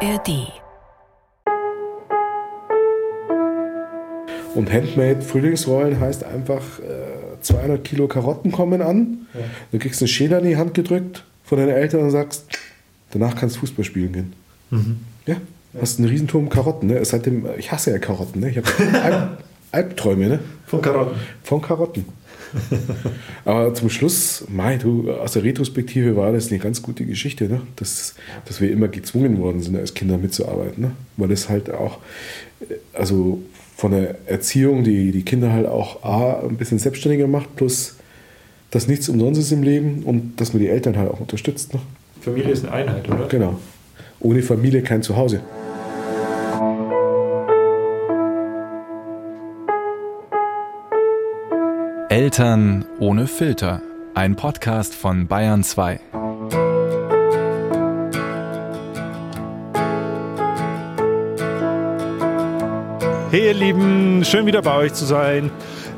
ARD. Und Handmade Frühlingsrollen heißt einfach, äh, 200 Kilo Karotten kommen an. Ja. Du kriegst eine Schäler in die Hand gedrückt von deinen Eltern und sagst, danach kannst du Fußball spielen gehen. Mhm. Ja, hast einen Riesenturm Karotten. Ne? Seitdem, ich hasse ja Karotten. Ne? Ich habe Albträume. Ne? Von Karotten. Von Karotten. Aber zum Schluss, Mai, du, aus der Retrospektive war das eine ganz gute Geschichte, ne? dass, dass wir immer gezwungen worden sind, als Kinder mitzuarbeiten. Ne? Weil das halt auch, also von der Erziehung, die die Kinder halt auch A, ein bisschen selbstständiger macht, plus dass nichts umsonst ist im Leben und dass man die Eltern halt auch unterstützt. Ne? Familie ist eine Einheit, oder? Genau. Ohne Familie kein Zuhause. Eltern ohne Filter. Ein Podcast von Bayern 2. Hey ihr Lieben, schön wieder bei euch zu sein.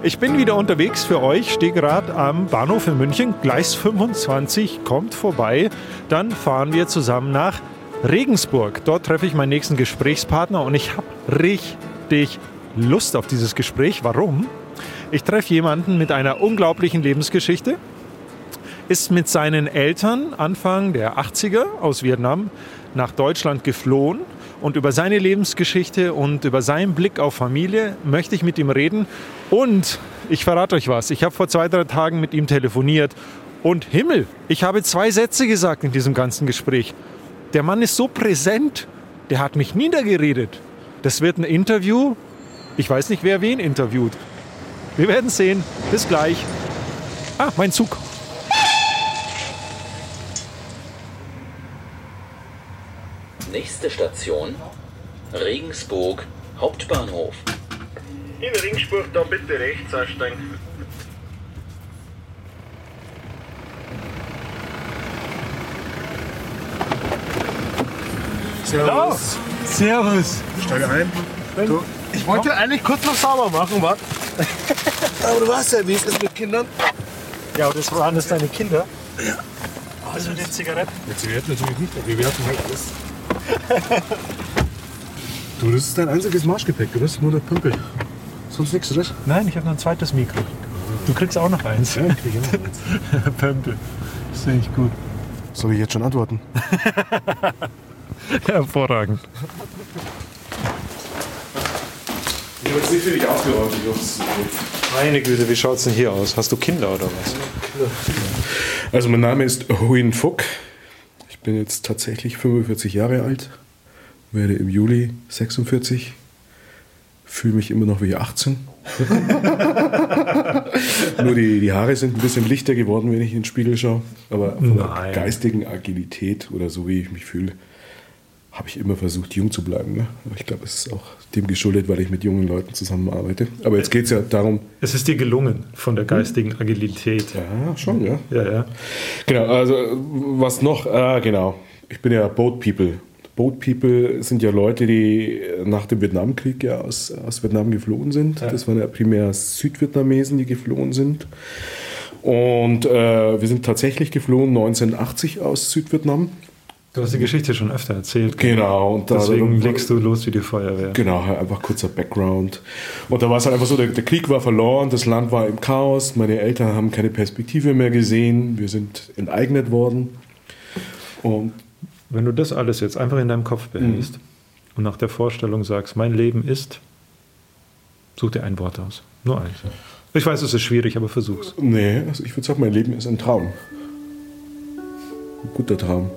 Ich bin wieder unterwegs für euch, stehe gerade am Bahnhof in München. Gleis 25 kommt vorbei. Dann fahren wir zusammen nach Regensburg. Dort treffe ich meinen nächsten Gesprächspartner und ich habe richtig Lust auf dieses Gespräch. Warum? Ich treffe jemanden mit einer unglaublichen Lebensgeschichte, ist mit seinen Eltern Anfang der 80er aus Vietnam nach Deutschland geflohen und über seine Lebensgeschichte und über seinen Blick auf Familie möchte ich mit ihm reden. Und ich verrate euch was, ich habe vor zwei, drei Tagen mit ihm telefoniert und Himmel, ich habe zwei Sätze gesagt in diesem ganzen Gespräch. Der Mann ist so präsent, der hat mich niedergeredet. Das wird ein Interview. Ich weiß nicht, wer wen interviewt. Wir werden sehen. Bis gleich. Ah, mein Zug. Nächste Station Regensburg Hauptbahnhof. In Regensburg dann bitte rechts aussteigen. Servus. Servus. Steige ein. Du, ich wollte eigentlich kurz noch sauber machen, was? Aber du weißt ja, wie es ist mit Kindern. Ja, aber das waren das deine Kinder? Ja. Also die Zigaretten? Die Zigaretten natürlich nicht, wir werfen halt alles. du, das ist dein einziges Marschgepäck, du bist nur der Pümpel. Sonst nichts, oder? Nein, ich habe noch ein zweites Mikro. Du kriegst auch noch eins. Ja, ich kriege noch eins. Pömpel. Das finde ich gut. Soll ich jetzt schon antworten? Hervorragend. Ich habe jetzt nicht für dich aufgeräumt, ich hoffe, Meine Güte, wie schaut es denn hier aus? Hast du Kinder oder was? Also mein Name ist Huin Fuck. Ich bin jetzt tatsächlich 45 Jahre alt, werde im Juli 46, fühle mich immer noch wie 18. Nur die, die Haare sind ein bisschen lichter geworden, wenn ich in den Spiegel schaue. Aber von der geistigen Agilität oder so, wie ich mich fühle, habe ich immer versucht, jung zu bleiben. Ne? Ich glaube, es ist auch dem geschuldet, weil ich mit jungen Leuten zusammenarbeite. Aber jetzt geht es ja darum. Es ist dir gelungen von der geistigen Agilität. Ja, schon, ja. Ja, ja. Genau, also was noch? Ah, genau. Ich bin ja Boat People. Boat People sind ja Leute, die nach dem Vietnamkrieg ja aus, aus Vietnam geflohen sind. Ja. Das waren ja primär Südvietnamesen, die geflohen sind. Und äh, wir sind tatsächlich geflohen 1980 aus Südvietnam. Du hast die Geschichte schon öfter erzählt. Genau. Und Deswegen legst du los wie die Feuerwehr. Genau, einfach kurzer Background. Und da war es halt einfach so, der, der, Krieg war verloren, das Land war im Chaos, meine Eltern haben keine Perspektive mehr gesehen, wir sind enteignet worden. Und Wenn du das alles jetzt einfach in deinem Kopf behältst mhm. und nach der Vorstellung sagst, mein Leben ist, such dir ein Wort aus. Nur eins. Ich weiß, es ist schwierig, aber versuch's. Nee, also ich würde sagen, mein Leben ist ein Traum. Ein guter Traum.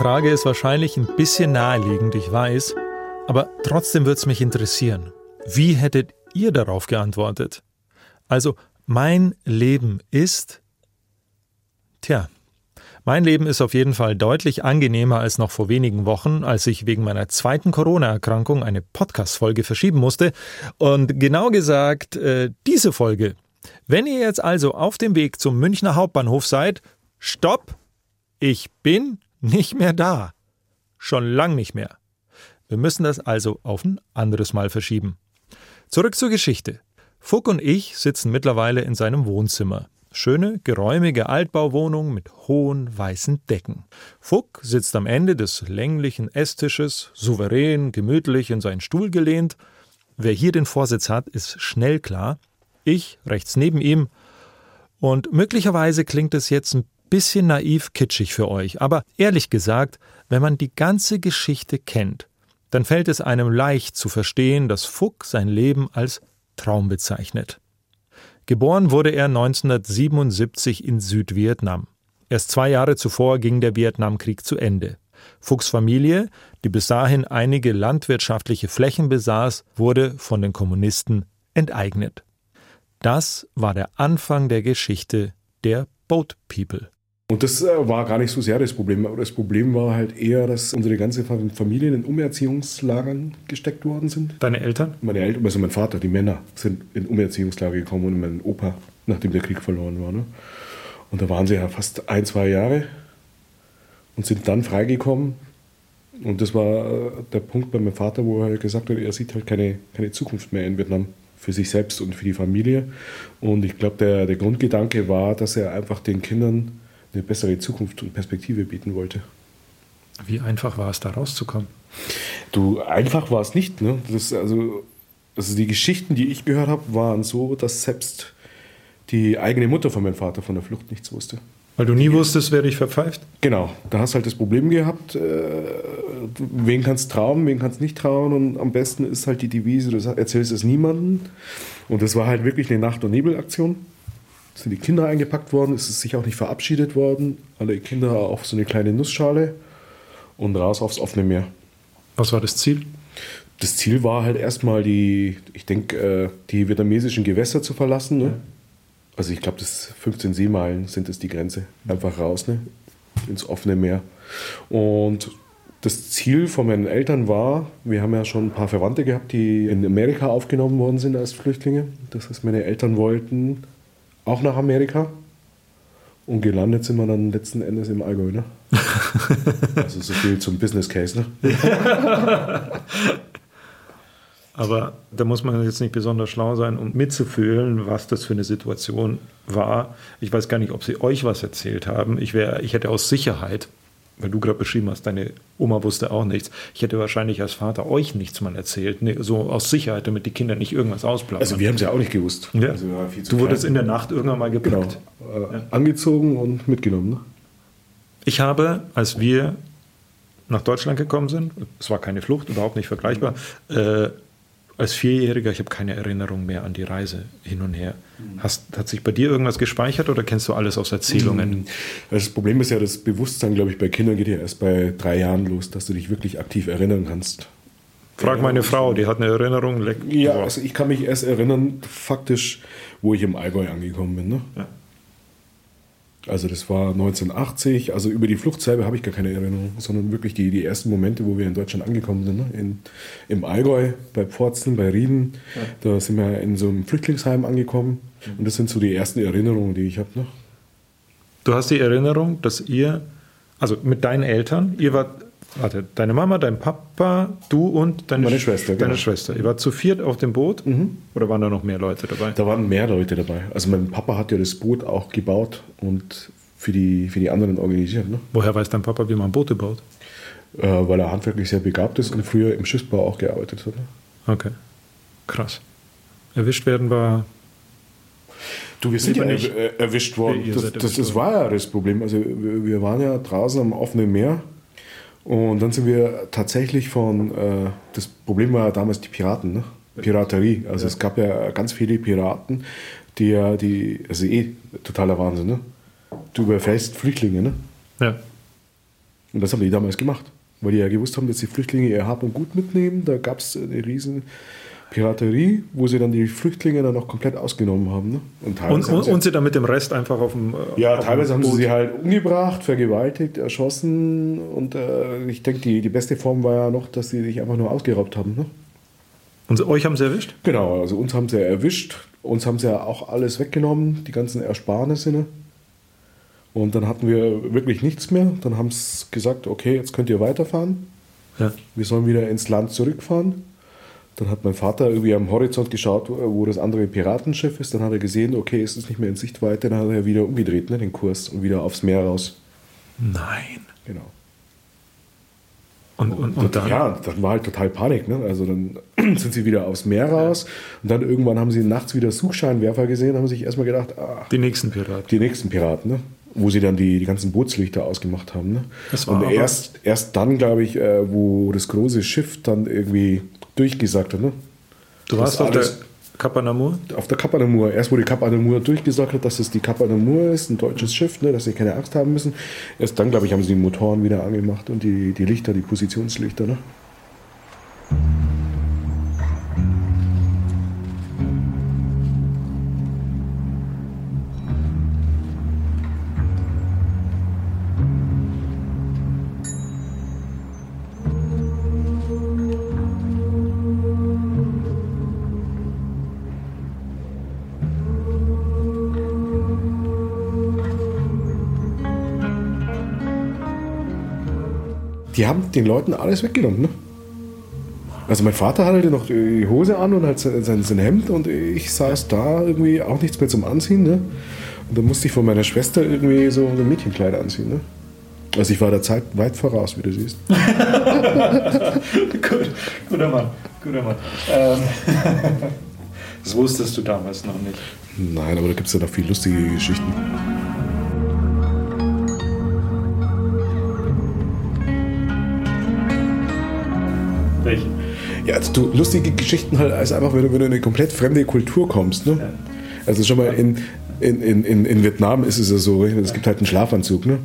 Frage ist wahrscheinlich ein bisschen naheliegend, ich weiß, aber trotzdem würde es mich interessieren. Wie hättet ihr darauf geantwortet? Also, mein Leben ist. Tja, mein Leben ist auf jeden Fall deutlich angenehmer als noch vor wenigen Wochen, als ich wegen meiner zweiten Corona-Erkrankung eine Podcast-Folge verschieben musste. Und genau gesagt, äh, diese Folge. Wenn ihr jetzt also auf dem Weg zum Münchner Hauptbahnhof seid, stopp! Ich bin nicht mehr da. Schon lang nicht mehr. Wir müssen das also auf ein anderes Mal verschieben. Zurück zur Geschichte. Fuck und ich sitzen mittlerweile in seinem Wohnzimmer. Schöne, geräumige Altbauwohnung mit hohen weißen Decken. Fuck sitzt am Ende des länglichen Esstisches, souverän, gemütlich in seinen Stuhl gelehnt. Wer hier den Vorsitz hat, ist schnell klar. Ich rechts neben ihm. Und möglicherweise klingt es jetzt ein bisschen naiv kitschig für euch, aber ehrlich gesagt, wenn man die ganze Geschichte kennt, dann fällt es einem leicht zu verstehen, dass Fuck sein Leben als Traum bezeichnet. Geboren wurde er 1977 in Südvietnam. Erst zwei Jahre zuvor ging der Vietnamkrieg zu Ende. Fuchs Familie, die bis dahin einige landwirtschaftliche Flächen besaß, wurde von den Kommunisten enteignet. Das war der Anfang der Geschichte der Boat People. Und das äh, war gar nicht so sehr das Problem. Aber das Problem war halt eher, dass unsere ganze Familie in Umerziehungslagern gesteckt worden sind. Deine Eltern? Meine Eltern, also mein Vater, die Männer, sind in Umerziehungslager gekommen und mein Opa, nachdem der Krieg verloren war. Ne? Und da waren sie ja fast ein, zwei Jahre und sind dann freigekommen. Und das war äh, der Punkt bei meinem Vater, wo er halt gesagt hat, er sieht halt keine, keine Zukunft mehr in Vietnam für sich selbst und für die Familie. Und ich glaube, der, der Grundgedanke war, dass er einfach den Kindern eine bessere Zukunft und Perspektive bieten wollte. Wie einfach war es, da rauszukommen? Du, einfach war es nicht. Ne? Das, also, also die Geschichten, die ich gehört habe, waren so, dass selbst die eigene Mutter von meinem Vater von der Flucht nichts wusste. Weil du nie wusstest, wer dich verpfeift? Genau, da hast du halt das Problem gehabt, äh, wen kannst trauen, wen kannst nicht trauen und am besten ist halt die Devise, du erzählst es niemandem. Und das war halt wirklich eine Nacht- und Nebelaktion sind die Kinder eingepackt worden, ist es sich auch nicht verabschiedet worden. Alle Kinder auf so eine kleine Nussschale und raus aufs offene Meer. Was war das Ziel? Das Ziel war halt erstmal die, ich denke, äh, die vietnamesischen Gewässer zu verlassen. Ne? Also ich glaube, das 15 Seemeilen sind es die Grenze. Einfach raus, ne? ins offene Meer. Und das Ziel von meinen Eltern war, wir haben ja schon ein paar Verwandte gehabt, die in Amerika aufgenommen worden sind als Flüchtlinge. Das heißt, meine Eltern wollten auch nach Amerika. Und gelandet sind wir dann letzten Endes im Allgäu, ne? also so viel zum Business Case, ne? Aber da muss man jetzt nicht besonders schlau sein, um mitzufühlen, was das für eine Situation war. Ich weiß gar nicht, ob sie euch was erzählt haben. Ich, wär, ich hätte aus Sicherheit weil du gerade beschrieben hast, deine Oma wusste auch nichts. Ich hätte wahrscheinlich als Vater euch nichts mal erzählt, nee, so aus Sicherheit, damit die Kinder nicht irgendwas ausplaudern. Also wir haben es ja auch nicht gewusst. Ja. Also du wurdest in der Nacht irgendwann mal gepackt. Genau. Äh, ja. Angezogen und mitgenommen. Ne? Ich habe, als wir nach Deutschland gekommen sind, es war keine Flucht, überhaupt nicht vergleichbar, äh, als Vierjähriger, ich habe keine Erinnerung mehr an die Reise hin und her. Hast, hat sich bei dir irgendwas gespeichert oder kennst du alles aus Erzählungen? Mhm. Das Problem ist ja, das Bewusstsein, glaube ich, bei Kindern geht ja erst bei drei Jahren los, dass du dich wirklich aktiv erinnern kannst. Frag meine Frau, die hat eine Erinnerung. Ja, also ich kann mich erst erinnern, faktisch, wo ich im Allgäu angekommen bin. Ne? Ja. Also das war 1980, also über die Flucht selber habe ich gar keine Erinnerung, sondern wirklich die, die ersten Momente, wo wir in Deutschland angekommen sind. Ne? In, Im Allgäu, bei Pforzen, bei Rieden, ja. da sind wir in so einem Flüchtlingsheim angekommen mhm. und das sind so die ersten Erinnerungen, die ich habe. Ne? Du hast die Erinnerung, dass ihr, also mit deinen Eltern, ihr wart warte, deine Mama, dein Papa, du und deine, Meine Schwester, deine genau. Schwester. Ihr wart zu viert auf dem Boot mhm. oder waren da noch mehr Leute dabei? Da waren mehr Leute dabei. Also mein Papa hat ja das Boot auch gebaut und für die, für die anderen organisiert. Ne? Woher weiß dein Papa, wie man Boote baut? Äh, weil er handwerklich sehr begabt ist und früher im Schiffsbau auch gearbeitet hat. Ne? Okay, krass. Erwischt werden war Du, wir sind ja nicht erwischt worden. Das, das, das, war ja das Problem. Also wir waren ja draußen am offenen Meer und dann sind wir tatsächlich von, äh, das Problem war damals die Piraten, ne? Piraterie. Also ja. es gab ja ganz viele Piraten, die ja, die, also eh totaler Wahnsinn, ne? Du überfällst Flüchtlinge, ne? Ja. Und das haben die damals gemacht, weil die ja gewusst haben, dass die Flüchtlinge ihr Hab und Gut mitnehmen. Da gab es eine riesen Piraterie, wo sie dann die Flüchtlinge dann noch komplett ausgenommen haben. Ne? Und, und, und, sie, und, sie dann mit dem Rest einfach auf dem. Äh, ja, teilweise haben sie sie halt umgebracht, vergewaltigt, erschossen. Und äh, ich denke, die, die beste Form war ja noch, dass sie sich einfach nur ausgeraubt haben. Ne? Und euch haben sie erwischt? Genau, also uns haben sie erwischt. Uns haben sie ja auch alles weggenommen, die ganzen Ersparnisse. Ne? Und dann hatten wir wirklich nichts mehr. Dann haben sie gesagt, okay, jetzt könnt ihr weiterfahren. Ja. Wir sollen wieder ins Land zurückfahren. Dann hat mein Vater irgendwie am Horizont geschaut, wo das andere Piratenschiff ist. Dann hat er gesehen, okay, es ist nicht mehr in Sichtweite. Dann hat er wieder umgedreht, ne, den Kurs und wieder aufs Meer raus. Nein. Genau. Und, und, und dann? Ja, dann war halt total Panik. Ne? Also dann sind sie wieder aufs Meer raus und dann irgendwann haben sie nachts wieder Suchscheinwerfer gesehen, haben sich erstmal gedacht, ah, Die nächsten Piraten. die nächsten Piraten, ne? wo sie dann die, die ganzen Bootslichter ausgemacht haben. Ne? Das war und erst, erst dann, glaube ich, äh, wo das große Schiff dann irgendwie durchgesagt hat. Ne? Du Das warst auf der alles- Kapa Namur? Auf der Kap Anamur. Erst wo die Kap Anamur durchgesagt hat, dass es die Kap Anamur ist, ein deutsches Schiff, ne, dass sie keine Angst haben müssen. Erst dann, glaube ich, haben sie die Motoren wieder angemacht und die, die Lichter, die Positionslichter. Ne? Die haben den Leuten alles weggenommen. Ne? Also mein Vater hatte noch die Hose an und halt sein, sein Hemd und ich saß da irgendwie auch nichts mehr zum Anziehen. Ne? Und dann musste ich von meiner Schwester irgendwie so ein Mädchenkleid anziehen. Ne? Also ich war der Zeit weit voraus, wie du siehst. Gut, guter Mann, guter Mann. Ähm, das wusstest du damals noch nicht. Nein, aber da gibt es ja noch viel lustige Geschichten. Ja, du, lustige Geschichten halt, also einfach, wenn du, wenn du in eine komplett fremde Kultur kommst. Ne? Also schon mal in, in, in, in Vietnam ist es ja so, es gibt halt einen Schlafanzug. Ne?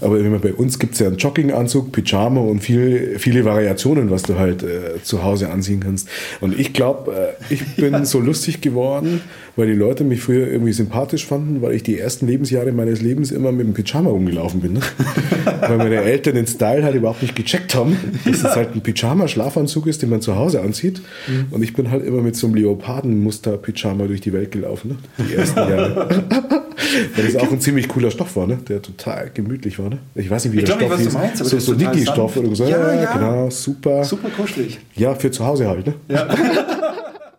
Aber bei uns gibt es ja einen Jogginganzug, Pyjama und viel, viele Variationen, was du halt äh, zu Hause anziehen kannst. Und ich glaube, äh, ich bin so lustig geworden, weil die Leute mich früher irgendwie sympathisch fanden, weil ich die ersten Lebensjahre meines Lebens immer mit dem Pyjama rumgelaufen bin. Ne? weil meine Eltern den Style halt überhaupt nicht gecheckt haben, dass es halt ein Pyjama-Schlafanzug ist, den man zu Hause anzieht. Und ich bin halt immer mit so einem Leopardenmuster-Pyjama durch die Welt gelaufen, ne? die ersten Jahre. weil das auch ein ziemlich cooler Stoff war, ne? der total gemütlich war. Ne? Ich weiß nicht, wie Ich der glaub Stoff hieß. meinst, so ist so total Niki-Stoff oder so. Ja, ja. genau, super. Super kuschelig. Ja, für zu Hause halt. Ne?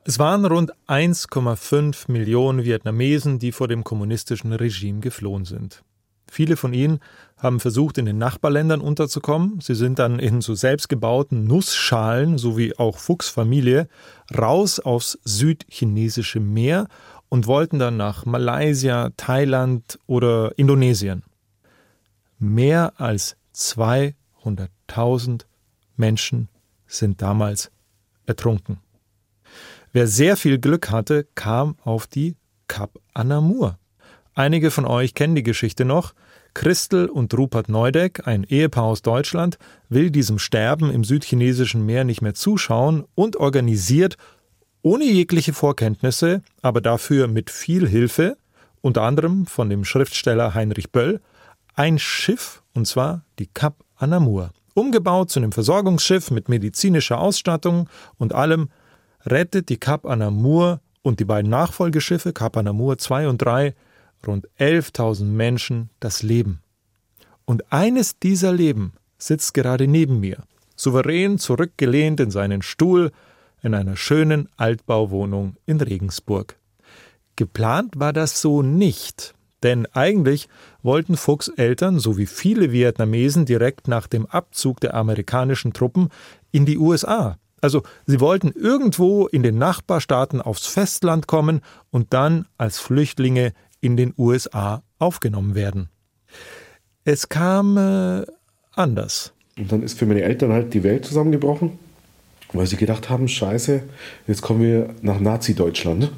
Es waren rund 1,5 Millionen Vietnamesen, die vor dem kommunistischen Regime geflohen sind. Viele von ihnen haben versucht, in den Nachbarländern unterzukommen. Sie sind dann in so selbstgebauten Nussschalen, so wie auch Fuchs Familie, raus aufs südchinesische Meer und wollten dann nach Malaysia, Thailand oder Indonesien. Mehr als 200.000 Menschen sind damals ertrunken. Wer sehr viel Glück hatte, kam auf die Kap Anamur. Einige von euch kennen die Geschichte noch. Christel und Rupert Neudeck, ein Ehepaar aus Deutschland, will diesem Sterben im südchinesischen Meer nicht mehr zuschauen und organisiert, ohne jegliche Vorkenntnisse, aber dafür mit viel Hilfe, unter anderem von dem Schriftsteller Heinrich Böll, ein Schiff, und zwar die Kap Anamur. Umgebaut zu einem Versorgungsschiff mit medizinischer Ausstattung und allem, rettet die Kap Anamur und die beiden Nachfolgeschiffe Kap Anamur 2 und 3 rund 11.000 Menschen das Leben. Und eines dieser Leben sitzt gerade neben mir, souverän zurückgelehnt in seinen Stuhl in einer schönen Altbauwohnung in Regensburg. Geplant war das so nicht, denn eigentlich wollten Fuchs Eltern sowie viele Vietnamesen direkt nach dem Abzug der amerikanischen Truppen in die USA. Also sie wollten irgendwo in den Nachbarstaaten aufs Festland kommen und dann als Flüchtlinge in den USA aufgenommen werden. Es kam äh, anders. Und dann ist für meine Eltern halt die Welt zusammengebrochen, weil sie gedacht haben, scheiße, jetzt kommen wir nach Nazi-Deutschland. Ne?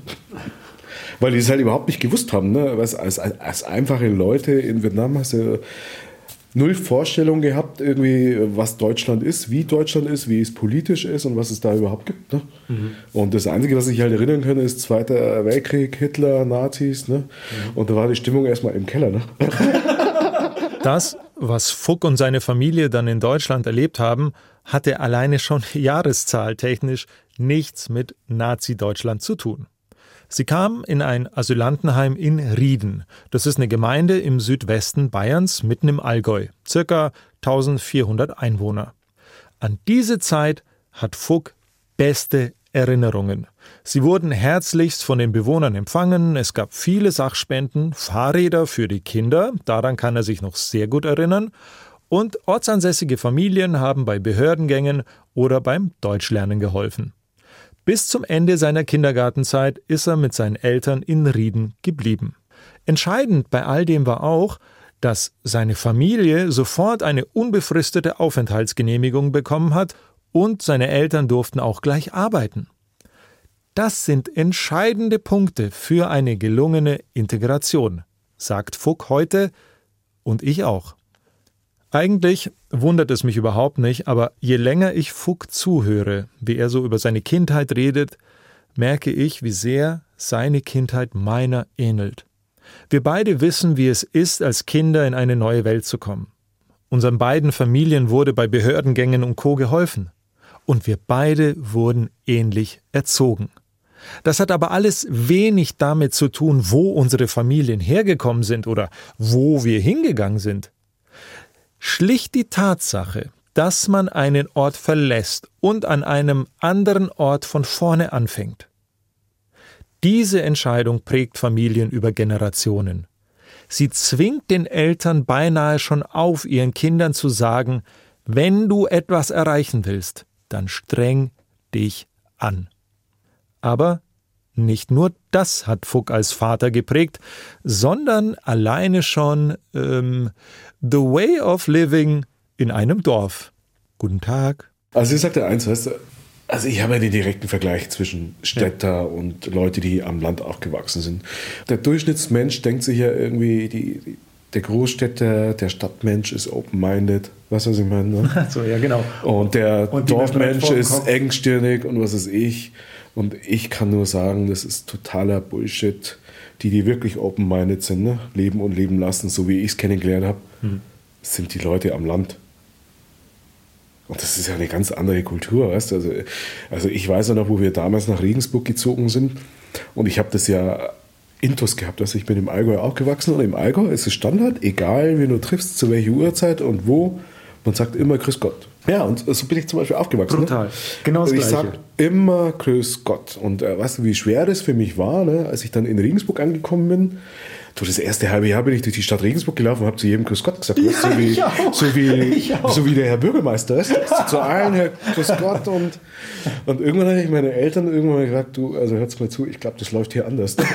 Weil die es halt überhaupt nicht gewusst haben. Ne? Als, als, als einfache Leute in Vietnam hast du null Vorstellung gehabt, irgendwie, was Deutschland ist, wie Deutschland ist, wie es politisch ist und was es da überhaupt gibt. Ne? Und das Einzige, was ich halt erinnern kann, ist Zweiter Weltkrieg, Hitler, Nazis. Ne? Und da war die Stimmung erstmal im Keller. Ne? Das, was Fuck und seine Familie dann in Deutschland erlebt haben, hatte alleine schon jahreszahltechnisch nichts mit Nazi-Deutschland zu tun. Sie kamen in ein Asylantenheim in Rieden. Das ist eine Gemeinde im Südwesten Bayerns, mitten im Allgäu. Circa 1400 Einwohner. An diese Zeit hat Fuck beste Erinnerungen. Sie wurden herzlichst von den Bewohnern empfangen, es gab viele Sachspenden, Fahrräder für die Kinder, daran kann er sich noch sehr gut erinnern, und ortsansässige Familien haben bei Behördengängen oder beim Deutschlernen geholfen. Bis zum Ende seiner Kindergartenzeit ist er mit seinen Eltern in Rieden geblieben. Entscheidend bei all dem war auch, dass seine Familie sofort eine unbefristete Aufenthaltsgenehmigung bekommen hat und seine Eltern durften auch gleich arbeiten. Das sind entscheidende Punkte für eine gelungene Integration, sagt Fuck heute und ich auch. Eigentlich wundert es mich überhaupt nicht, aber je länger ich Fuck zuhöre, wie er so über seine Kindheit redet, merke ich, wie sehr seine Kindheit meiner ähnelt. Wir beide wissen, wie es ist, als Kinder in eine neue Welt zu kommen. Unseren beiden Familien wurde bei Behördengängen und Co. geholfen. Und wir beide wurden ähnlich erzogen. Das hat aber alles wenig damit zu tun, wo unsere Familien hergekommen sind oder wo wir hingegangen sind. Schlicht die Tatsache, dass man einen Ort verlässt und an einem anderen Ort von vorne anfängt. Diese Entscheidung prägt Familien über Generationen. Sie zwingt den Eltern beinahe schon auf, ihren Kindern zu sagen, wenn du etwas erreichen willst, dann streng dich an. Aber nicht nur das hat Fuck als Vater geprägt, sondern alleine schon ähm, The Way of Living in einem Dorf. Guten Tag. Also ich sagte eins, weißt du, also ich habe ja den direkten Vergleich zwischen Städter ja. und Leute, die am Land aufgewachsen sind. Der Durchschnittsmensch denkt sich ja irgendwie, die, die, der Großstädter, der Stadtmensch ist open-minded. Weißt du, was ich meine? Ne? so, ja, genau. Und der und Dorfmensch ist engstirnig und was weiß ich. Und ich kann nur sagen, das ist totaler Bullshit. Die, die wirklich open-minded sind, ne? leben und leben lassen, so wie ich es kennengelernt habe, mhm. sind die Leute am Land. Und das ist ja eine ganz andere Kultur, weißt du? Also, also ich weiß ja noch, wo wir damals nach Regensburg gezogen sind. Und ich habe das ja Intus gehabt. Also ich bin im Allgäu aufgewachsen und im Allgäu ist es Standard, egal wie du triffst, zu welcher Uhrzeit und wo, man sagt immer Grüß Gott. Ja, und so bin ich zum Beispiel aufgewachsen. Brutal. Ne? Genau das Ich Gleiche. sage immer Grüß Gott. Und äh, weißt du, wie schwer das für mich war, ne? als ich dann in Regensburg angekommen bin? Du, das erste halbe Jahr bin ich durch die Stadt Regensburg gelaufen und habe zu jedem Grüß Gott gesagt. Ja, so, wie, so, wie, so wie der Herr Bürgermeister ist. zu allen Herr Grüß Gott. Und, und irgendwann habe ich meine Eltern irgendwann mal gesagt, du, also hört's mal zu, ich glaube, das läuft hier anders.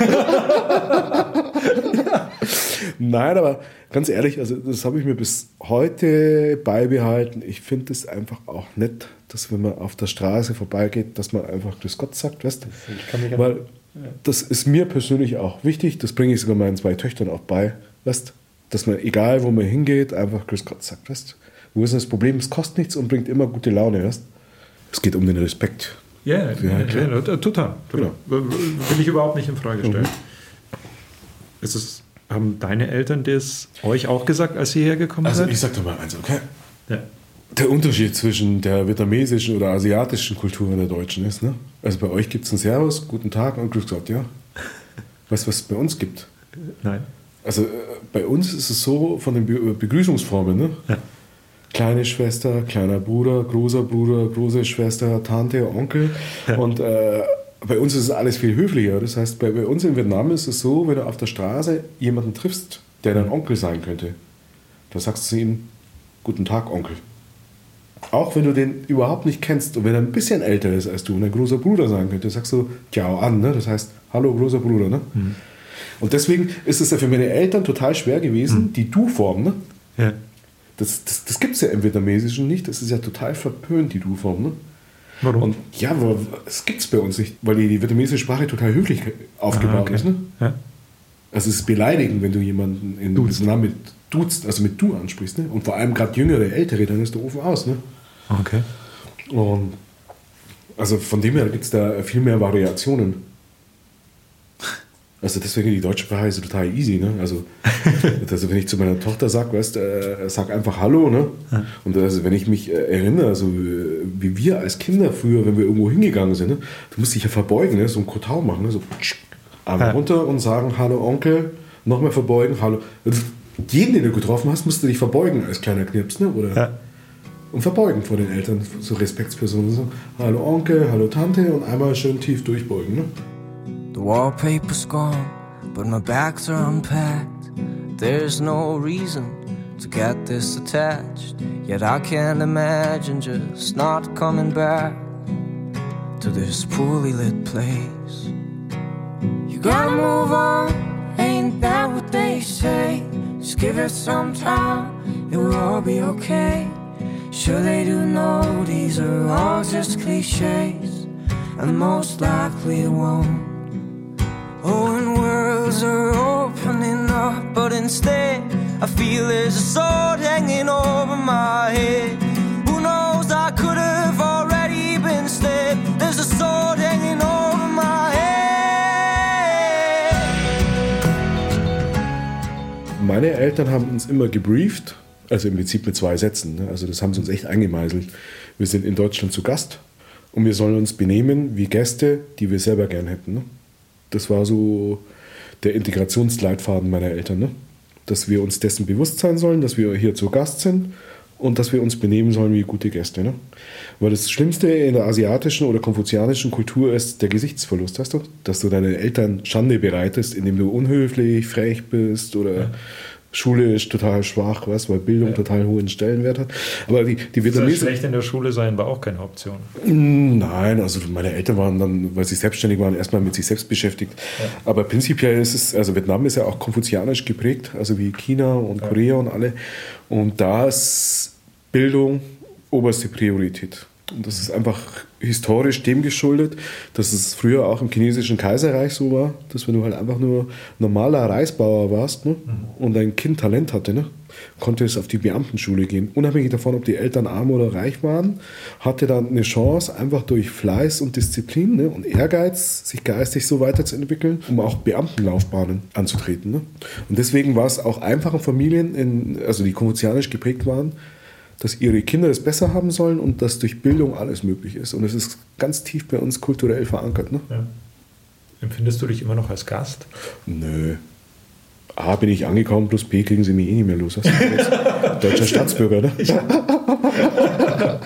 Nein, aber ganz ehrlich, also das habe ich mir bis heute beibehalten. Ich finde es einfach auch nett, dass wenn man auf der Straße vorbeigeht, dass man einfach Grüß Gott sagt, weißt du? Weil ja. das ist mir persönlich auch wichtig, das bringe ich sogar meinen zwei Töchtern auch bei, weißt dass man, egal wo man hingeht, einfach Grüß Gott sagt, weißt Wo ist denn das Problem? Es kostet nichts und bringt immer gute Laune, weißt Es geht um den Respekt. Ja, ja, ja, ja total. total. Genau. Will ich überhaupt nicht in Frage stellen. Mhm. Es ist haben deine Eltern das euch auch gesagt, als ihr hergekommen also seid? Also ich sag doch mal eins, okay? Ja. Der Unterschied zwischen der vietnamesischen oder asiatischen Kultur und der deutschen ist, ne? Also bei euch gibt es ein Servus, guten Tag und Grüß Gott, ja? Weißt du, was es bei uns gibt? Nein. Also äh, bei uns ist es so von den Be Begrüßungsformen, ne? Ja. Kleine Schwester, kleiner Bruder, großer Bruder, große Schwester, Tante, Onkel ja. und äh, bei uns ist es alles viel höflicher. Das heißt, bei, bei, uns in Vietnam ist es so, wenn du auf der Straße jemanden triffst, der dein Onkel sein könnte, da sagst du ihm, guten Tag, Onkel. Auch wenn du den überhaupt nicht kennst und wenn er ein bisschen älter ist als du und ein großer Bruder sein könnte, sagst du Ciao an. Ne? Das heißt, hallo großer Bruder. Ne? Mhm. Und deswegen ist es ja für meine Eltern total schwer gewesen, mhm. die Du-Form. Ne? Ja. Das, das, das gibt es ja im Vietnamesischen nicht. Das ist ja total verpönt, die Du-Form. Ne? Warum? Und ja, aber es gibt es bei uns nicht, weil die, vietnamesische Sprache total höflich aufgebaut ah, okay. ist. Ne? Ja. Also es ist beleidigend, wenn du jemanden in Vietnam mit duzt, also mit du ansprichst. Ne? Und vor allem gerade jüngere, ältere, dann ist der Ofen aus. Ne? Okay. Und also von dem her gibt es da viel mehr Variationen. Also deswegen die deutsche Sprache ist total easy, ne? Also, also wenn ich zu meiner Tochter sage, weißt, äh, sag einfach Hallo, ne? Ja. Und also wenn ich mich äh, erinnere, also wie wir als Kinder früher, wenn wir irgendwo hingegangen sind, ne? du musst dich ja verbeugen, ne? so ein Kotau machen, ne? so Arme ja. runter und sagen Hallo Onkel, nochmal verbeugen, Hallo. Also, jeden, den du getroffen hast, musst du dich verbeugen als kleiner Knips, ne? Oder? Ja. und verbeugen vor den Eltern, so Respektspersonen. So, hallo Onkel, hallo Tante und einmal schön tief durchbeugen. Ne? The wallpaper's gone, but my bags are unpacked. There's no reason to get this attached. Yet I can't imagine just not coming back to this poorly lit place. You gotta move on, ain't that what they say? Just give it some time, it will all be okay. Sure, they do know these are all just cliches, and most likely won't. Oh, and worlds are opening up, but instead, I feel there's a sword hanging over my head. Who knows, I could have already been stabbed. There's a sword hanging over my head. Meine Eltern haben uns immer gebrieft, also im Prinzip mit zwei Sätzen. Ne? Also das haben sie uns echt eingemeißelt. Wir sind in Deutschland zu Gast und wir sollen uns benehmen wie Gäste, die wir selber gern hätten. Ne? Das war so der Integrationsleitfaden meiner Eltern. Ne? Dass wir uns dessen bewusst sein sollen, dass wir hier zu Gast sind und dass wir uns benehmen sollen wie gute Gäste. Ne? Weil das Schlimmste in der asiatischen oder konfuzianischen Kultur ist der Gesichtsverlust, weißt du? Dass du deinen Eltern Schande bereitest, indem du unhöflich, frech bist oder ja. Schulisch total schwach, was, weil Bildung ja. total hohen Stellenwert hat. Aber die, die Vietnamesen. schlecht in der Schule sein war auch keine Option. Nein, also meine Eltern waren dann, weil sie selbstständig waren, erstmal mit sich selbst beschäftigt. Ja. Aber prinzipiell ist es, also Vietnam ist ja auch konfuzianisch geprägt, also wie China und Korea und alle. Und da ist Bildung oberste Priorität. Und das ist einfach historisch dem geschuldet, dass es früher auch im chinesischen Kaiserreich so war, dass wenn du halt einfach nur normaler Reisbauer warst ne, mhm. und dein Kind Talent hatte, ne, konnte es auf die Beamtenschule gehen. Unabhängig davon, ob die Eltern arm oder reich waren, hatte dann eine Chance, einfach durch Fleiß und Disziplin ne, und Ehrgeiz, sich geistig so weiterzuentwickeln, um auch Beamtenlaufbahnen anzutreten. Ne. Und deswegen war es auch einfachen Familien, in, also die konfuzianisch geprägt waren, dass ihre Kinder es besser haben sollen und dass durch Bildung alles möglich ist. Und es ist ganz tief bei uns kulturell verankert. Ne? Ja. Empfindest du dich immer noch als Gast? Nö. A, bin ich angekommen, plus B, kriegen sie mich eh nicht mehr los. Deutscher Staatsbürger, ne?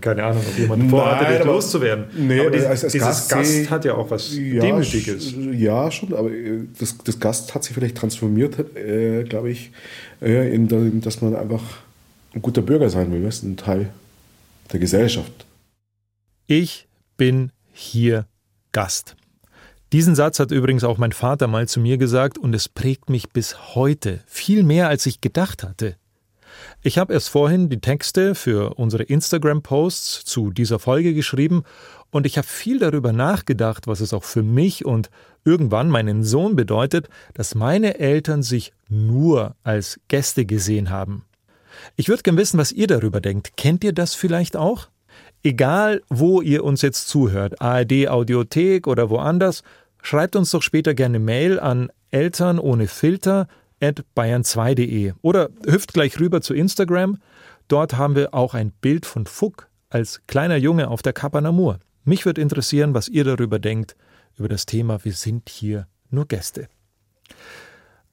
Keine Ahnung, ob jemand vorhatte, dich loszuwerden. Nee, aber dieses, als, als dieses Gast, Gast, hat ja auch was ja, Demütiges. Ja, schon, aber äh, das, das Gast hat sich vielleicht transformiert, äh, glaube ich, äh, in, dass man einfach ein guter Bürger sein will, weißt, ein Teil der Gesellschaft. Ich bin hier Gast. Diesen Satz hat übrigens auch mein Vater mal zu mir gesagt und es prägt mich bis heute viel mehr, als ich gedacht hatte. Ich habe erst vorhin die Texte für unsere Instagram-Posts zu dieser Folge geschrieben und ich habe viel darüber nachgedacht, was es auch für mich und irgendwann meinen Sohn bedeutet, dass meine Eltern sich nur als Gäste gesehen haben. Ich würde gern wissen, was ihr darüber denkt. Kennt ihr das vielleicht auch? Egal, wo ihr uns jetzt zuhört, ARD Audiothek oder woanders, schreibt uns doch später gerne Mail an Eltern ohne Filter bayern2.de oder hüpft gleich rüber zu Instagram. Dort haben wir auch ein Bild von Fuck als kleiner Junge auf der Kapanamur. Mich würde interessieren, was ihr darüber denkt, über das Thema Wir sind hier nur Gäste.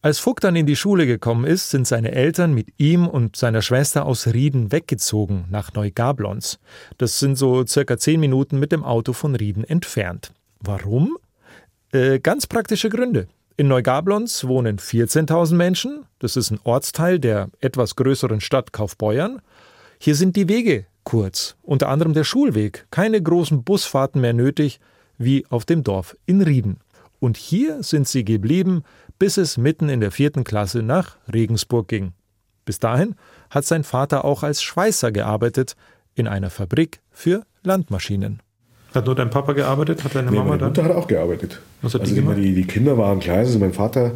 Als Fuck dann in die Schule gekommen ist, sind seine Eltern mit ihm und seiner Schwester aus Rieden weggezogen nach Neugablons. Das sind so circa zehn Minuten mit dem Auto von Rieden entfernt. Warum? Äh, ganz praktische Gründe. In Neugablons wohnen 14.000 Menschen. Das ist ein Ortsteil der etwas größeren Stadt Kaufbeuern. Hier sind die Wege kurz, unter anderem der Schulweg. Keine großen Busfahrten mehr nötig, wie auf dem Dorf in Rieden. Und hier sind sie geblieben, bis es mitten in der vierten Klasse nach Regensburg ging. Bis dahin hat sein Vater auch als Schweißer gearbeitet in einer Fabrik für Landmaschinen. Hat nur dein Papa gearbeitet? Hat deine nee, Mama meine da? Mutter hat auch gearbeitet. Was hat also die, gemacht? Die, die Kinder waren klein. Also mein Vater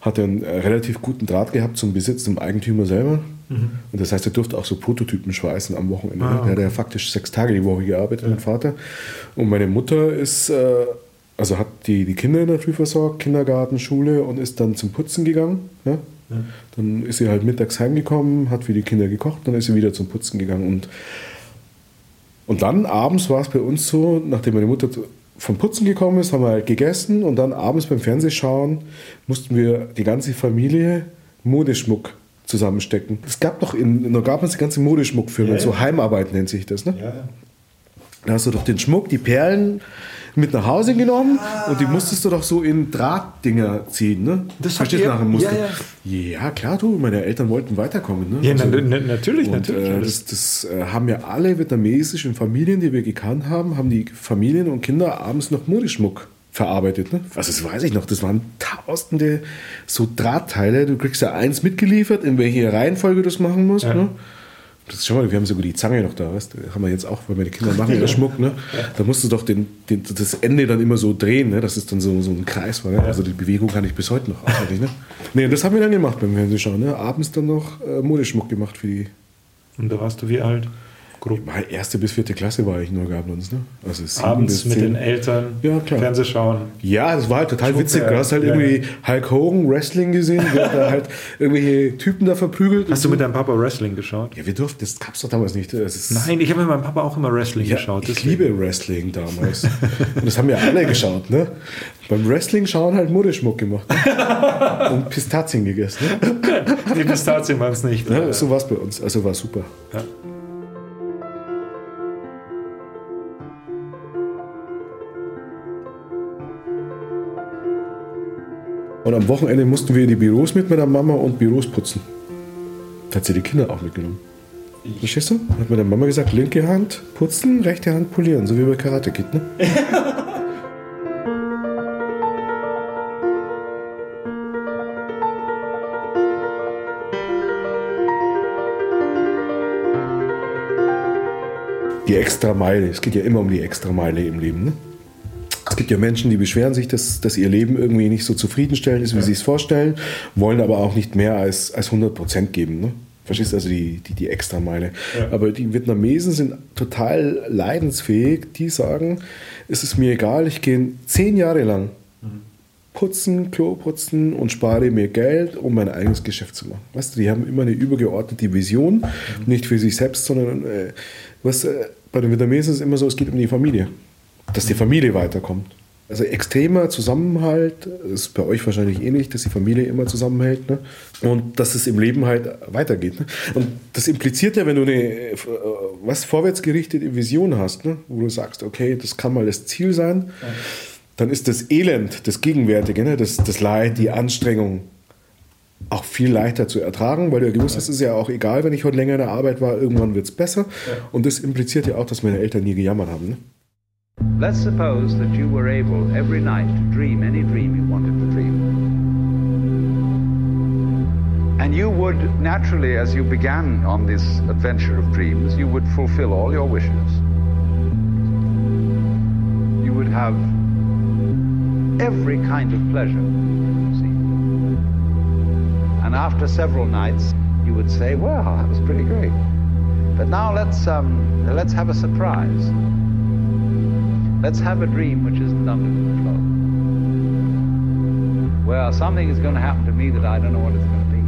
hatte einen äh, relativ guten Draht gehabt zum Besitz, zum Eigentümer selber. Mhm. Und das heißt, er durfte auch so Prototypen schweißen am Wochenende. Ah, okay. Er hat ja faktisch sechs Tage die Woche gearbeitet, ja. mein Vater. Und meine Mutter ist, äh, also hat die, die Kinder in der Früh versorgt, Kindergarten, Schule und ist dann zum Putzen gegangen. Ja? Ja. Dann ist sie halt mittags heimgekommen, hat für die Kinder gekocht, dann ist sie wieder zum Putzen gegangen. Und und dann abends war es bei uns so, nachdem meine Mutter vom Putzen gekommen ist, haben wir halt gegessen und dann abends beim Fernsehschauen mussten wir die ganze Familie Modeschmuck zusammenstecken. Es gab doch in, da gab es die ganze Modeschmuckfirmen, Ja, ja. so Heimarbeit nennt sich das, ne? Ja, ja. Da hast du doch den Schmuck, die Perlen mit nach Hause genommen und die musstest du doch so in Drahtdinger ziehen, ne? Das Verstehst du nachher Muster? ja, ja, klar, du, meine Eltern wollten weiterkommen, ne? Ja, Also- na, na, natürlich, und, natürlich. Äh, das das äh, haben ja alle vietnamesischen Familien, die wir gekannt haben, haben die Familien und Kinder abends noch Modeschmuck verarbeitet. Ne? Also das weiß ich noch, das waren tausende so Drahtteile. Du kriegst ja eins mitgeliefert, in welche Reihenfolge du das machen musst. Ja. Ne? Das, schau mal, wir haben sogar die Zange noch da, weißt du? Haben wir jetzt auch, weil meine Kinder machen ja Schmuck, ne? Da musst du doch den, den, das Ende dann immer so drehen, ne? Das ist dann so, so ein Kreis, war, ne? Also die Bewegung kann ich bis heute noch auswendig, ne? Nee, das haben wir dann gemacht beim Fernsehschauen, ne? Abends dann noch äh, Modeschmuck gemacht für die Und da warst du wie alt? Grob. Mal erste bis vierte Klasse war ich nur gehabt uns, ne? Also Abends mit den Eltern Ja, klar. Fernseh schauen. Ja, das war halt total Schmuck, witzig. Du hast halt Ja, irgendwie Hulk Hogan Wrestling gesehen, der hat da halt irgendwelche Typen da verprügelt. Hast du mit deinem Papa Wrestling geschaut? Ja, wir durften, das gab's doch damals nicht. Nein, ich habe mit meinem Papa auch immer Wrestling ja, geschaut. ich deswegen. liebe Wrestling damals. und das haben ja alle geschaut, ne? Beim Wrestling schauen halt Modeschmuck gemacht. Ne? und Pistazien gegessen. Ne? Die Pistazien waren es nicht. Ja, so war's bei uns. Also war super. Ja. Und am Wochenende mussten wir in die Büros mit meiner Mama und Büros putzen. Da hat sie die Kinder auch mitgenommen. Verstehst du? Hat meine Mama gesagt, linke Hand putzen, rechte Hand polieren, so wie bei Karate Kid, ne? Die Extrameile. Es geht ja immer um die Extrameile im Leben, ne? Es gibt ja Menschen, die beschweren sich, dass, dass ihr Leben irgendwie nicht so zufriedenstellend ist, wie sie es vorstellen, wollen aber auch nicht mehr als, als 100 Prozent geben. Ne? Verstehst du also die, die, die Extrameile? Aber die Vietnamesen sind total leidensfähig. Die sagen, es ist mir egal, ich gehe zehn Jahre lang putzen, Klo putzen und spare mir Geld, um mein eigenes Geschäft zu machen. Weißt du, die haben immer eine übergeordnete Vision, nicht für sich selbst, sondern äh, was, äh, bei den Vietnamesen ist es immer so, es geht um die Familie, dass die Familie weiterkommt. Also extremer Zusammenhalt, ist bei euch wahrscheinlich ähnlich, dass die Familie immer zusammenhält ne? und dass es im Leben halt weitergeht. Ne? Und das impliziert ja, wenn du eine äh, was vorwärtsgerichtete Vision hast, ne? wo du sagst, okay, das kann mal das Ziel sein, dann ist das Elend, das Gegenwärtige, ne? das, das Leid, die Anstrengung auch viel leichter zu ertragen, weil du ja gewusst hast, es ist ja auch egal, wenn ich heute länger in der Arbeit war, irgendwann wird es besser. Und das impliziert ja auch, dass meine Eltern nie gejammert haben. Ne? Let's suppose that you were able every night to dream any dream you wanted to dream. And you would naturally, as you began on this adventure of dreams, you would fulfill all your wishes. You would have every kind of pleasure. See? And after several nights, you would say, "Well, that was pretty great." But now let's um, let's have a surprise. Let's have a dream which isn't under control. Well, something is going to happen to me that I don't know what it's going to be.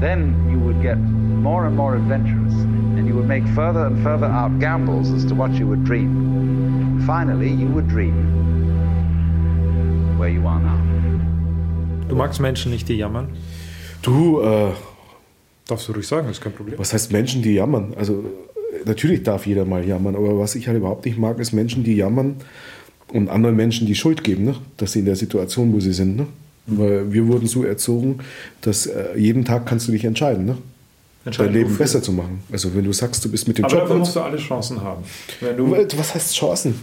Then you would get more and more adventurous, and you would make further and further out gambles as to what you would dream. Finally, you would dream where you are now. Du magst Menschen nicht, die jammern? Du, äh, Darfst du ruhig sagen, das ist kein Problem. was heißt Menschen, die jammern? Also natürlich darf jeder mal jammern, aber was ich halt überhaupt nicht mag, ist Menschen, die jammern und anderen Menschen die Schuld geben, ne? dass sie in der Situation, wo sie sind. Ne? Weil wir wurden so erzogen, dass äh, jeden Tag kannst du dich entscheiden, ne? dein Entscheiden Leben wofür. besser zu machen. Also wenn du sagst, du bist mit dem Aber Job... dafür musst du alle Chancen haben. Was heißt Chancen?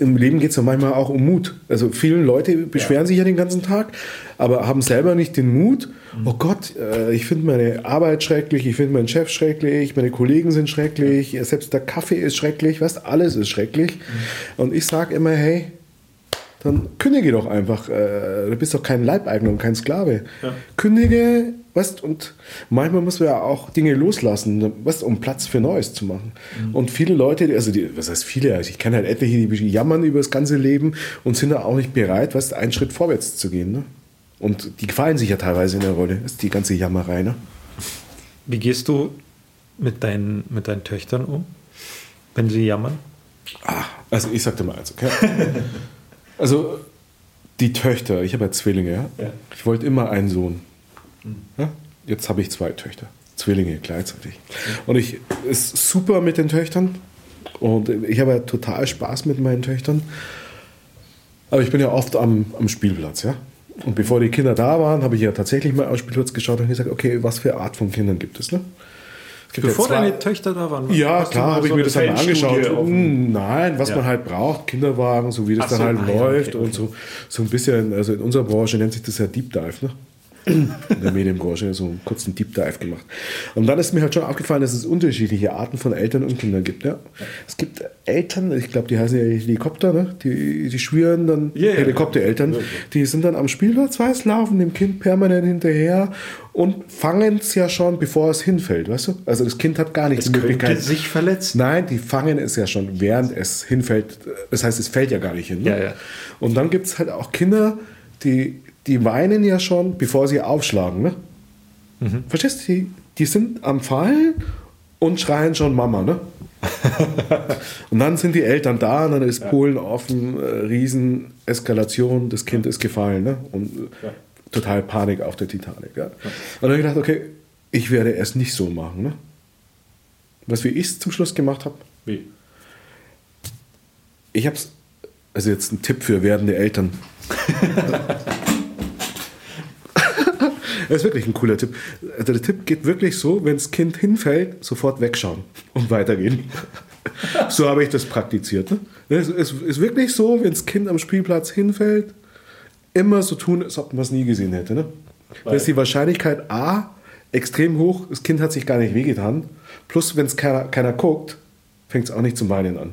Im Leben geht es ja manchmal auch um Mut. Also viele Leute beschweren sich ja den ganzen Tag, aber haben selber nicht den Mut. Oh Gott, äh, ich finde meine Arbeit schrecklich, ich finde meinen Chef schrecklich, meine Kollegen sind schrecklich, selbst der Kaffee ist schrecklich, weißt, alles ist schrecklich. Und ich sage immer, hey, dann kündige doch einfach. Äh, du bist doch kein Leibeigner und kein Sklave. Kündige, weißt, und manchmal muss man ja auch Dinge loslassen, weißt, um Platz für Neues zu machen. Und viele Leute, also die, was heißt viele, also ich kenne halt etliche, die jammern über das ganze Leben und sind da auch nicht bereit, weißt, einen Schritt vorwärts zu gehen. Ne? Und die gefallen sich ja teilweise in der Rolle, das ist die ganze Jammerei. Ne? wie gehst du mit deinen, mit deinen Töchtern um, wenn sie jammern? Ah, also ich sag dir mal eins, okay? also Die Töchter, ich habe ja Zwillinge, ja? Ich wollte immer einen Sohn. Ja? Jetzt habe ich zwei Töchter. Zwillinge gleichzeitig. Und ich ist super mit den Töchtern. Und ich habe ja total Spaß mit meinen Töchtern. Aber ich bin ja oft am, am Spielplatz, ja. Und bevor die Kinder da waren, habe ich ja tatsächlich mal am Spielplatz geschaut und gesagt, okay, was für Art von Kindern gibt es, ne? Bevor ja deine Töchter da waren? ja, klar, habe ich so mir eine das dann mal Feldstudie angeschaut. Hm, Nein, was Ja. man halt braucht, Kinderwagen, so wie das Ach dann so, halt ah läuft okay, okay. und so, so ein bisschen, also in unserer Branche nennt sich das ja Deep Dive, ne? In der Medienbranche so einen kurzen Deep Dive gemacht. Und dann ist mir halt schon aufgefallen, dass es unterschiedliche Arten von Eltern und Kindern gibt. Ja? Es gibt Eltern, ich glaube, die heißen ja Helikopter, ne? die, die schwören dann ja. Helikoptereltern, die sind dann am Spielplatz, weiß, laufen dem Kind permanent hinterher und fangen es ja schon, bevor es hinfällt, weißt du? Also das Kind hat gar nicht Es die könnte Möglichkeit. sich verletzen. Nein, die fangen es ja schon, während es hinfällt. Das heißt, es fällt ja gar nicht hin. Ne? Ja, ja. Und dann gibt es halt auch Kinder, die, die weinen ja schon, bevor sie aufschlagen. Ne? Mhm. Verstehst du? Die, die sind am Fallen und schreien schon Mama. Ne? und dann sind die Eltern da und dann ist Polen offen, äh, Riesen-Eskalation, das Kind ist gefallen. Ne? Und äh, total Panik auf der Titanic. Ja? Und dann habe ich gedacht, okay, ich werde es nicht so machen. Ne? Was wie ich es zum Schluss gemacht habe, Wie? ich habe es, also jetzt ein Tipp für werdende Eltern. Das ist wirklich ein cooler Tipp. Also der Tipp geht wirklich so, wenn das Kind hinfällt, sofort wegschauen und weitergehen. So habe ich das praktiziert. Ne? Es ist, wirklich so, wenn das Kind am Spielplatz hinfällt, immer so tun, als ob man es nie gesehen hätte. Ne? Da ist die Wahrscheinlichkeit A extrem hoch, das Kind hat sich gar nicht wehgetan. Plus, wenn es keiner, keiner guckt, fängt es auch nicht zum Weinen an.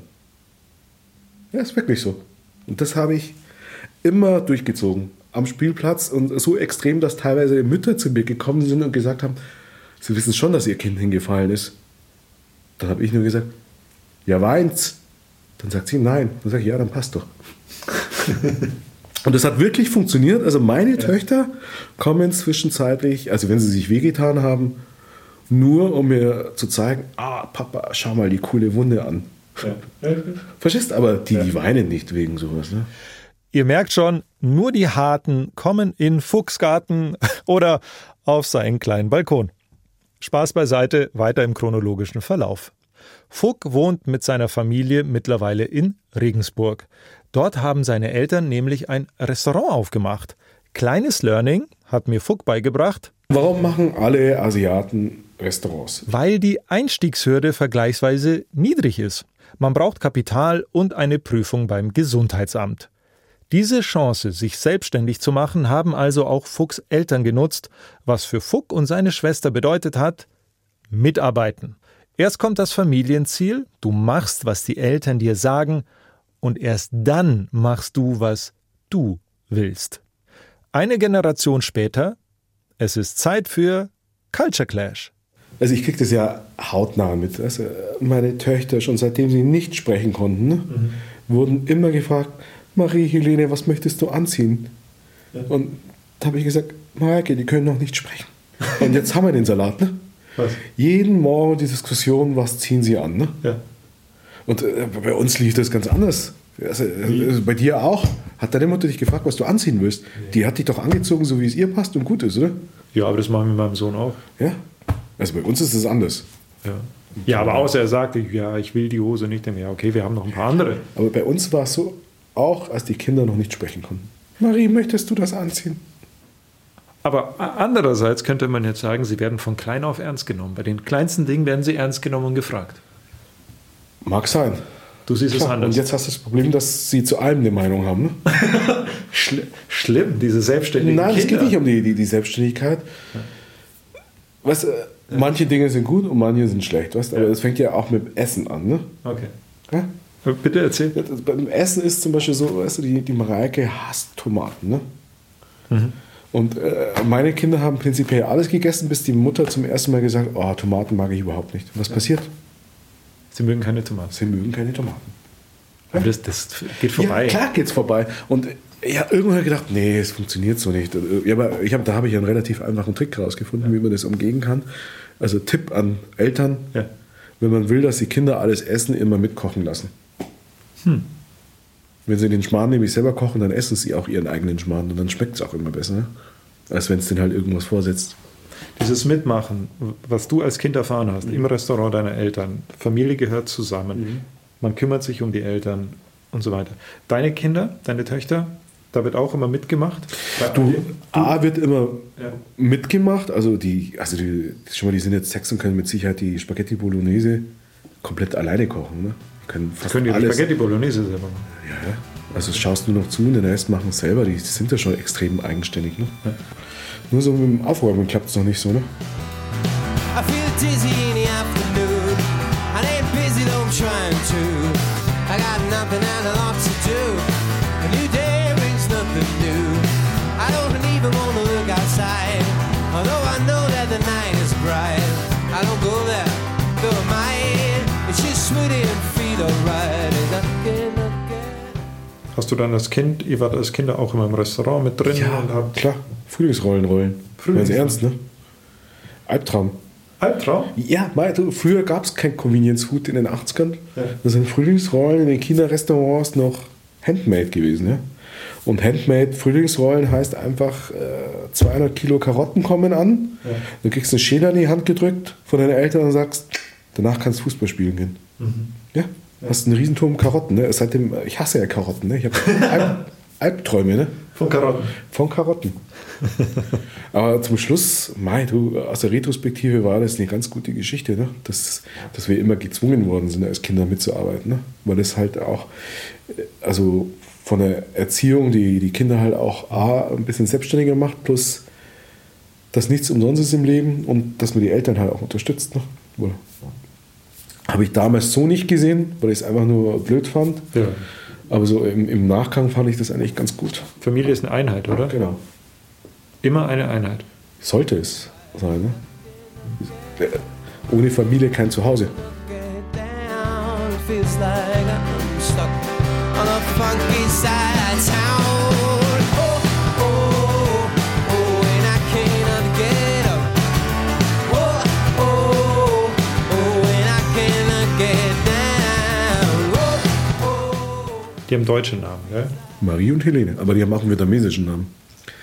Ja, ist wirklich so. Und das habe ich immer durchgezogen am Spielplatz und so extrem, dass teilweise Mütter zu mir gekommen sind und gesagt haben, sie wissen schon, dass ihr Kind hingefallen ist. Dann habe ich nur gesagt, ja, weint's. Dann sagt sie, nein. Dann sage ich, ja, dann passt doch. und das hat wirklich funktioniert. Also meine Töchter kommen zwischenzeitlich, also wenn sie sich wehgetan haben, nur um mir zu zeigen, ah, Papa, schau mal die coole Wunde an. Verstehst? Aber die, die weinen nicht wegen sowas. Ne? Ihr merkt schon, nur die Harten kommen in Fuchsgarten oder auf seinen kleinen Balkon. Spaß beiseite, weiter im chronologischen Verlauf. Fuck wohnt mit seiner Familie mittlerweile in Regensburg. Dort haben seine Eltern nämlich ein Restaurant aufgemacht. Kleines Learning hat mir Fuck beigebracht, Warum machen alle Asiaten Restaurants? weil die Einstiegshürde vergleichsweise niedrig ist. Man braucht Kapital und eine Prüfung beim Gesundheitsamt. Diese Chance, sich selbstständig zu machen, haben also auch Fuchs Eltern genutzt, was für Fuck und seine Schwester bedeutet hat, mitarbeiten. Erst kommt das Familienziel, du machst, was die Eltern dir sagen, und erst dann machst du, was du willst. Eine Generation später, es ist Zeit für Culture Clash. Also ich kriege das ja hautnah mit. Also meine Töchter, schon seitdem sie nicht sprechen konnten, ne, wurden immer gefragt, Marie, Helene, was möchtest du anziehen? Und da habe ich gesagt, Mareike, die können noch nicht sprechen. Und jetzt haben wir den Salat. Ne? Was? Jeden Morgen die Diskussion, was ziehen sie an? Ne? Ja. Und äh, bei uns lief das ganz anders. Also, also bei dir auch. Hat deine Mutter dich gefragt, was du anziehen willst? Die hat dich doch angezogen, so wie es ihr passt und gut ist, oder? Ja, aber das machen wir mit meinem Sohn auch. Ja. Also bei uns ist es anders. Ja. Ja, aber außer er sagte, ja, ich will die Hose nicht mehr. Okay, wir haben noch ein paar andere. Aber bei uns war es so, auch als die Kinder noch nicht sprechen konnten. Marie, möchtest du das anziehen? Aber andererseits könnte man jetzt sagen, sie werden von klein auf ernst genommen. Bei den kleinsten Dingen werden sie ernst genommen und gefragt. Mag sein. Du siehst es Klar, anders. Und jetzt hast du das Problem, dass sie zu allem eine Meinung haben. Ne? Schli schlimm, diese selbstständigen Nein, es Kinder. geht nicht um die, die, die Selbstständigkeit. Weißt, du, manche Dinge sind gut und manche sind schlecht. Weißt? du, Aber es fängt ja auch mit dem Essen an. Ne? Okay. Ja? Bitte erzähl. Ja, Beim Essen ist zum Beispiel so, weißt du, die, die Mareike hasst Tomaten. Ne? Mhm. Und äh, meine Kinder haben prinzipiell alles gegessen, bis die Mutter zum ersten Mal gesagt hat, oh, Tomaten mag ich überhaupt nicht. Was passiert? Sie mögen keine Tomaten. Sie mögen keine Tomaten. Aber das, das geht vorbei. Ja, klar geht's vorbei. Und ja, irgendwann habe ich gedacht, nee, es funktioniert so nicht. Ja, aber ich hab, da habe ich einen relativ einfachen Trick rausgefunden, wie man das umgehen kann. Also Tipp an Eltern, Ja. wenn man will, dass die Kinder alles essen, immer mitkochen lassen. Wenn sie den Schmarrn nämlich selber kochen, dann essen sie auch ihren eigenen Schmarrn und dann schmeckt es auch immer besser, ne? als wenn es den halt irgendwas vorsetzt. Dieses Mitmachen, was du als Kind erfahren hast, im Restaurant deiner Eltern, Familie gehört zusammen, man kümmert sich um die Eltern und so weiter. Deine Kinder, deine Töchter, da wird auch immer mitgemacht. Du, A wird immer Ja. mitgemacht, also die, also die, schon mal, die sind jetzt sechs und können mit Sicherheit die Spaghetti Bolognese komplett alleine kochen. Ne? Können fast Können die alles. Spaghetti Bolognese selber machen? Ja, ja. Also schaust du noch zu und den Rest machen es selber. Die sind ja schon extrem eigenständig. Ne? Nur so mit dem Aufräumen klappt es noch nicht so. Ne? I feel dizzy in the afternoon. I ain't busy though I'm trying to. I got nothing and a du dann als Kind, ihr wart als Kinder auch immer im Restaurant mit drin und habt Klar, Frühlingsrollen rollen. Ganz Frühlingsrollen. ernst, ne? Albtraum. Albtraum? Ja, mei, du, früher gab es kein Convenience Food in den 80ern. Ja. Da sind Frühlingsrollen in den China-Restaurants noch Handmade gewesen. Ja? Und Handmade Frühlingsrollen heißt einfach, äh, 200 Kilo Karotten kommen an. Ja. Du kriegst einen Schäler in die Hand gedrückt von deinen Eltern und sagst, danach kannst du Fußball spielen gehen. Ja, hast einen Riesenturm Karotten. Ne? Seitdem, ich hasse ja Karotten. Ne? Ich habe Alb Albträume ne? Von Karotten. von Karotten. Aber zum Schluss, mei, du, aus der Retrospektive war das eine ganz gute Geschichte, ne? dass, dass wir immer gezwungen worden sind, als Kinder mitzuarbeiten. Ne? Weil das halt auch, also von der Erziehung, die die Kinder halt auch A, ein bisschen selbstständiger macht, plus dass nichts umsonst ist im Leben und dass man die Eltern halt auch unterstützt. Ne? Habe ich damals so nicht gesehen, weil ich es einfach nur blöd fand. Ja. Aber so im, im Nachgang fand ich das eigentlich ganz gut. Familie ist eine Einheit, oder? Genau. Immer eine Einheit. Sollte es sein. Ne? Ohne Familie kein Zuhause. get down. It feels like I'm stuck on a funky side of town. Die haben deutsche Namen, gell? Marie und Helene. Aber die haben auch einen vietnamesischen Namen.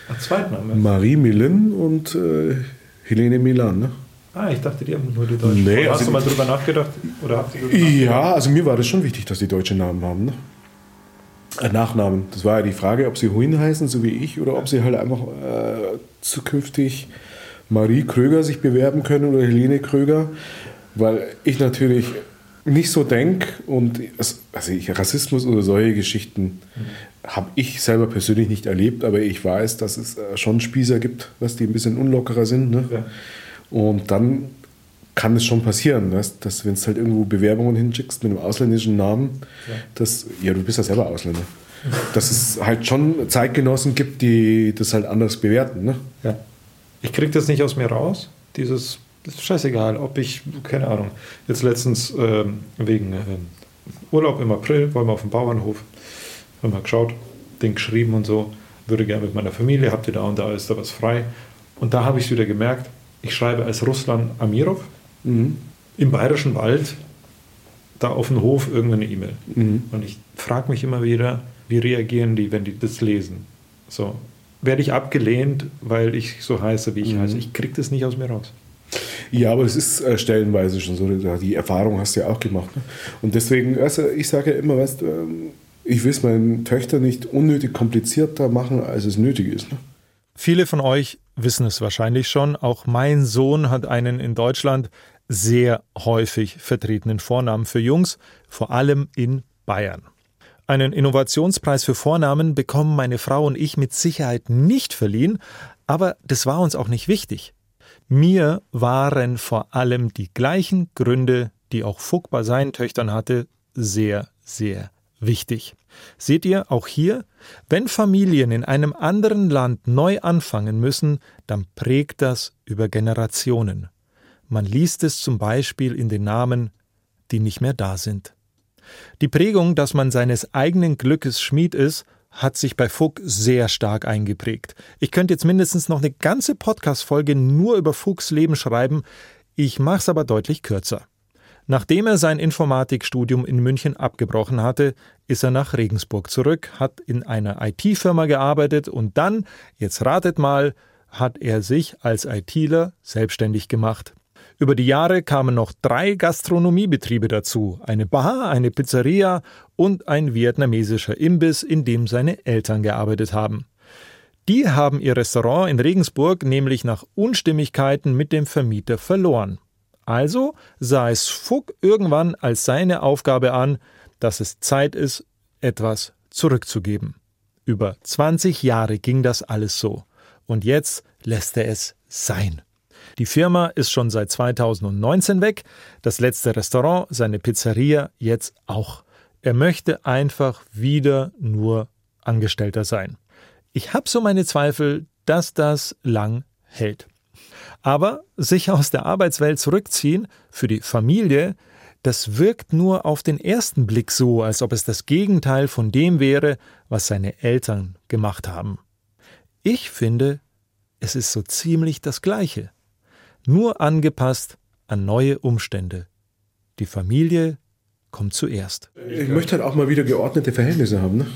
Ach, Zweitname. Marie Millen und äh, Helene Milan. Ne? Ah, ich dachte, die haben nur die deutschen. Nee, Hast also- du mal drüber nachgedacht? Oder habt ihr? Ja, also mir war das schon wichtig, dass die deutsche Namen haben. Ne? Äh, Nachnamen. Das war ja die Frage, ob sie Huin heißen, so wie ich, oder ob sie halt einfach äh, zukünftig Marie Kröger sich bewerben können oder Helene Kröger. Weil ich natürlich nicht so denke und es- also ich, Rassismus oder solche Geschichten habe ich selber persönlich nicht erlebt, aber ich weiß, dass es äh, schon Spießer gibt, was die ein bisschen unlockerer sind. Ne? Ja. Und dann kann es schon passieren, dass, dass wenn du halt irgendwo Bewerbungen hinschickst mit einem ausländischen Namen, dass, ja, du bist ja selber Ausländer, dass es halt schon Zeitgenossen gibt, die das halt anders bewerten. Ne? Ja. Ich kriege das nicht aus mir raus. Dieses, ist scheißegal, ob ich, keine Ahnung, jetzt letztens ähm, wegen ähm, Urlaub im April, wollen wir auf dem Bauernhof, haben wir geschaut, den geschrieben und so, würde gerne mit meiner Familie, habt ihr da und da, ist da was frei. Und da habe ich es wieder gemerkt, ich schreibe als Ruslan Amirov im Bayerischen Wald da auf dem Hof irgendeine E-Mail. Und ich frage mich immer wieder, wie reagieren die, wenn die das lesen? So, werde ich abgelehnt, weil ich so heiße, wie ich heiße? Ich kriege das nicht aus mir raus. Ja, aber es ist äh, stellenweise schon so, die Erfahrung hast du ja auch gemacht. Ne? Und deswegen, also ich sage ja immer, weißt ähm, ich will es meinen Töchtern nicht unnötig komplizierter machen, als es nötig ist. Ne? Viele von euch wissen es wahrscheinlich schon. Auch mein Sohn hat einen in Deutschland sehr häufig vertretenen Vornamen für Jungs, vor allem in Bayern. Einen Innovationspreis für Vornamen bekommen meine Frau und ich mit Sicherheit nicht verliehen, aber das war uns auch nicht wichtig. Mir waren vor allem die gleichen Gründe, die auch Fuck bei seinen Töchtern hatte, sehr, sehr wichtig. Seht ihr, auch hier, wenn Familien in einem anderen Land neu anfangen müssen, dann prägt das über Generationen. Man liest es zum Beispiel in den Namen, die nicht mehr da sind. Die Prägung, dass man seines eigenen Glückes Schmied ist, hat sich bei Fuchs sehr stark eingeprägt. Ich könnte jetzt mindestens noch eine ganze Podcast-Folge nur über Fuchs Leben schreiben, ich mach's aber deutlich kürzer. Nachdem er sein Informatikstudium in München abgebrochen hatte, ist er nach Regensburg zurück, hat in einer IT-Firma gearbeitet und dann, jetzt ratet mal, hat er sich als ITler selbstständig gemacht. Über die Jahre kamen noch drei Gastronomiebetriebe dazu, eine Bar, eine Pizzeria und ein vietnamesischer Imbiss, in dem seine Eltern gearbeitet haben. Die haben ihr Restaurant in Regensburg nämlich nach Unstimmigkeiten mit dem Vermieter verloren. Also sah es Fuck irgendwann als seine Aufgabe an, dass es Zeit ist, etwas zurückzugeben. Über 20 Jahre ging das alles so. Und jetzt lässt er es sein. Die Firma ist schon seit 2019 weg, das letzte Restaurant, seine Pizzeria jetzt auch. Er möchte einfach wieder nur Angestellter sein. Ich habe so meine Zweifel, dass das lang hält. Aber sich aus der Arbeitswelt zurückziehen für die Familie, das wirkt nur auf den ersten Blick so, als ob es das Gegenteil von dem wäre, was seine Eltern gemacht haben. Ich finde, es ist so ziemlich das Gleiche nur angepasst an neue Umstände. Die Familie kommt zuerst. Ich möchte halt auch mal wieder geordnete Verhältnisse haben. Ne?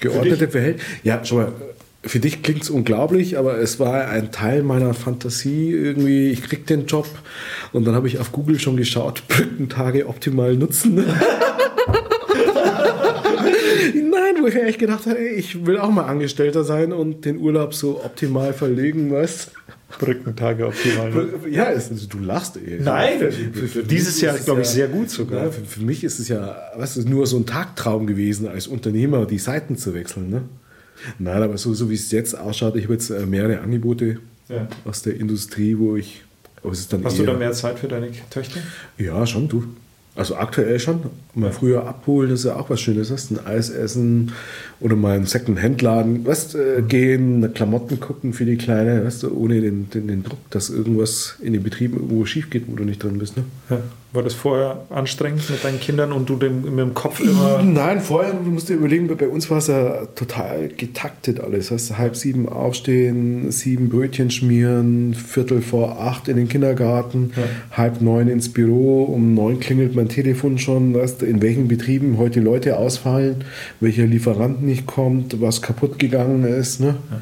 Geordnete Verhältnisse. Ja, schau mal, für dich klingt es unglaublich, aber es war ein Teil meiner Fantasie irgendwie. Ich krieg den Job und dann habe ich auf Google schon geschaut, Brückentage optimal nutzen. Nein, wo ich gedacht habe, ich will auch mal Angestellter sein und den Urlaub so optimal verlegen, weißt Brückentage optimal. Ne? Ja, es, du lachst eh. Nein, für, für dieses Jahr glaube ich sehr gut sogar. Ja, für, für, mich ist es ja, was ist nur so ein Tagtraum gewesen, als Unternehmer die Seiten zu wechseln. Ne? Nein, aber so, so wie es jetzt ausschaut, ich habe jetzt äh, mehrere Angebote ja. aus der Industrie, wo ich. Hast du da mehr Zeit für deine Töchter? Ja, schon, du. Also aktuell schon. Mal früher abholen, das ist ja auch was Schönes. Hast ein Eis essen oder mal in einen Second-Hand-Laden äh, gehen, Klamotten gucken für die Kleine, weißt ohne den, den, den, Druck, dass irgendwas in den Betrieben irgendwo schief geht, wo du nicht drin bist. Ne? Ja. War das vorher anstrengend mit deinen Kindern und du dem, mit dem Kopf immer. Nein, vorher, du musst dir überlegen, bei uns war es ja total getaktet alles. Heißt, halb sieben aufstehen, sieben Brötchen schmieren, Viertel vor acht in den Kindergarten, ja. halb neun ins Büro, um neun klingelt mein Telefon schon, weißt, in welchen Betrieben heute Leute ausfallen, welcher Lieferant nicht kommt, was kaputt gegangen ist. Ne? Ja.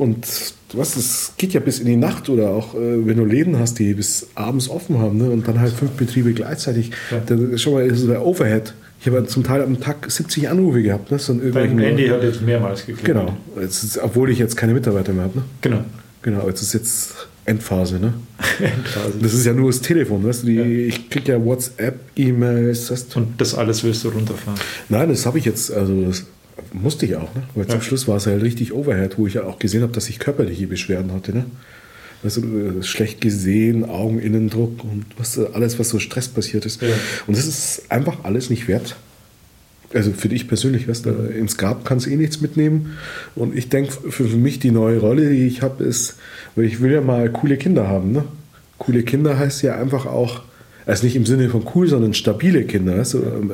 Und was, es geht ja bis in die Nacht oder auch äh, wenn du Läden hast, die bis abends offen haben ne? und dann halt fünf Betriebe gleichzeitig. Ja. Da, schon mal ist der Overhead. Ich habe zum Teil am Tag 70 Anrufe gehabt. Ne? So Dein Handy hat jetzt mehrmals geklingelt. Genau, ist, obwohl ich jetzt keine Mitarbeiter mehr habe. Ne? Genau. Genau, jetzt ist jetzt Endphase. Ne? Endphase. Das ist ja nur das Telefon. Weißt du? Die, ja. Ich kriege ja WhatsApp, E-Mails. Und das alles willst du runterfahren? Nein, das habe ich jetzt. Also das, musste ich auch, ne? weil ja. zum Schluss war es halt richtig Overhead, wo ich ja auch gesehen habe, dass ich körperliche Beschwerden hatte. Ne? Weißt du, schlecht gesehen, Augeninnendruck und was, alles, was so Stress passiert ist. Ja. Und das ist einfach alles nicht wert. Also für dich persönlich, weißt du, ins Grab kannst du eh nichts mitnehmen. Und ich denke, für mich die neue Rolle, die ich habe, ist, weil ich will ja mal coole Kinder haben. Ne? Coole Kinder heißt ja einfach auch, also nicht im Sinne von cool, sondern stabile Kinder. Weißt du? Ähm,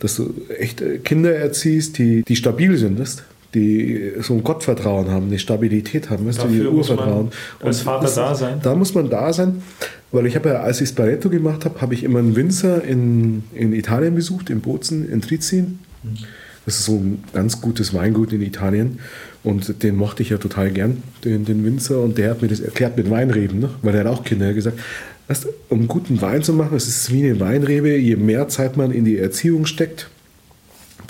dass du echt äh, Kinder erziehst, die, die stabil sind, weißt? die so ein Gottvertrauen haben, eine Stabilität haben, weißt du, die Urvertrauen. als Vater das, da sein. Da muss man da sein, weil ich habe ja, als ich Sparetto gemacht habe, habe ich immer einen Winzer in, in Italien besucht, in Bozen, in Trizin. Das ist so ein ganz gutes Weingut in Italien. Und den mochte ich ja total gern, den, den Winzer. Und der hat mir das erklärt mit Weinreben, ne? weil er hat auch Kinder gesagt. Weißt, um guten Wein zu machen, es ist wie eine Weinrebe, je mehr Zeit man in die Erziehung steckt,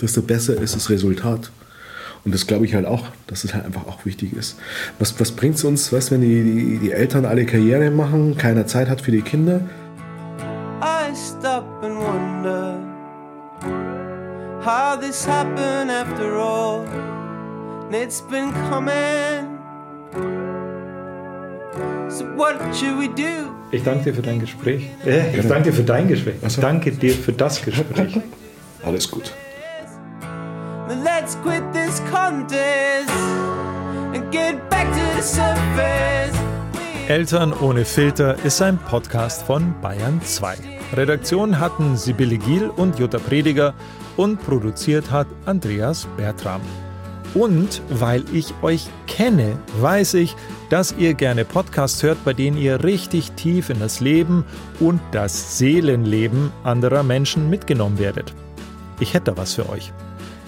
desto besser ist das Resultat. Und das glaube ich halt auch, dass es halt einfach auch wichtig ist. Was, was bringt es uns, weißt, wenn die, die, die, Eltern alle Karriere machen, keiner Zeit hat für die Kinder? I stop and wonder how this happened after all. It's been coming. So what should we do? Ich danke dir für dein Gespräch. Äh, ich danke dir für dein Gespräch. Ich danke dir für das Gespräch. Alles gut. Let's quit this contest and get back to the surface. Eltern ohne Filter ist ein Podcast von Bayern 2. Redaktion hatten Sibylle Giel und Jutta Prediger und produziert hat Andreas Bertram. Und weil ich euch kenne, weiß ich, dass ihr gerne Podcasts hört, bei denen ihr richtig tief in das Leben und das Seelenleben anderer Menschen mitgenommen werdet. Ich hätte da was für euch.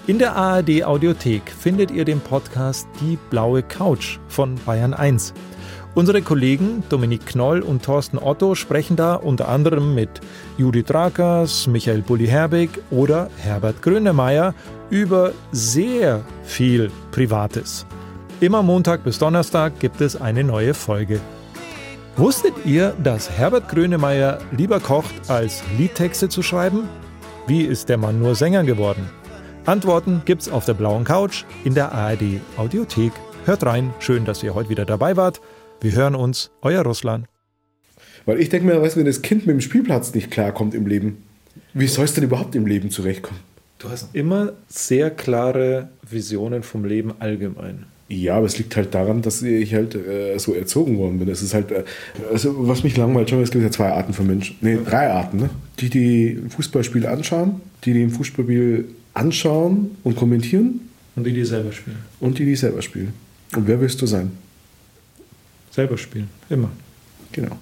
In der ARD Audiothek findet ihr den Podcast Die blaue Couch von Bayern 1. Unsere Kollegen Dominik Knoll und Thorsten Otto sprechen da unter anderem mit Judith Rakers, Michael Bulli-Herbig oder Herbert Grönemeyer über sehr viel Privates. Immer Montag bis Donnerstag gibt es eine neue Folge. Wusstet ihr, dass Herbert Grönemeyer lieber kocht, als Liedtexte zu schreiben? Wie ist der Mann nur Sänger geworden? Antworten gibt's auf der blauen Couch in der ARD Audiothek. Hört rein, schön, dass ihr heute wieder dabei wart. Wir hören uns, euer Russland. Weil ich denke mir, weißt, wenn das Kind mit dem Spielplatz nicht klarkommt im Leben, wie soll es denn überhaupt im Leben zurechtkommen? Du hast immer sehr klare Visionen vom Leben allgemein. Ja, aber es liegt halt daran, dass ich halt äh, so erzogen worden bin. Es ist halt, äh, also was mich langweilt schon, es gibt ja zwei Arten von Menschen. Nee, drei Arten. Ne? Die, die ein Fußballspiel anschauen, die, die ein Fußballspiel anschauen und kommentieren. Und die, die selber spielen. Und die, die selber spielen. Und wer willst du sein? Selber spielen, immer. Genau.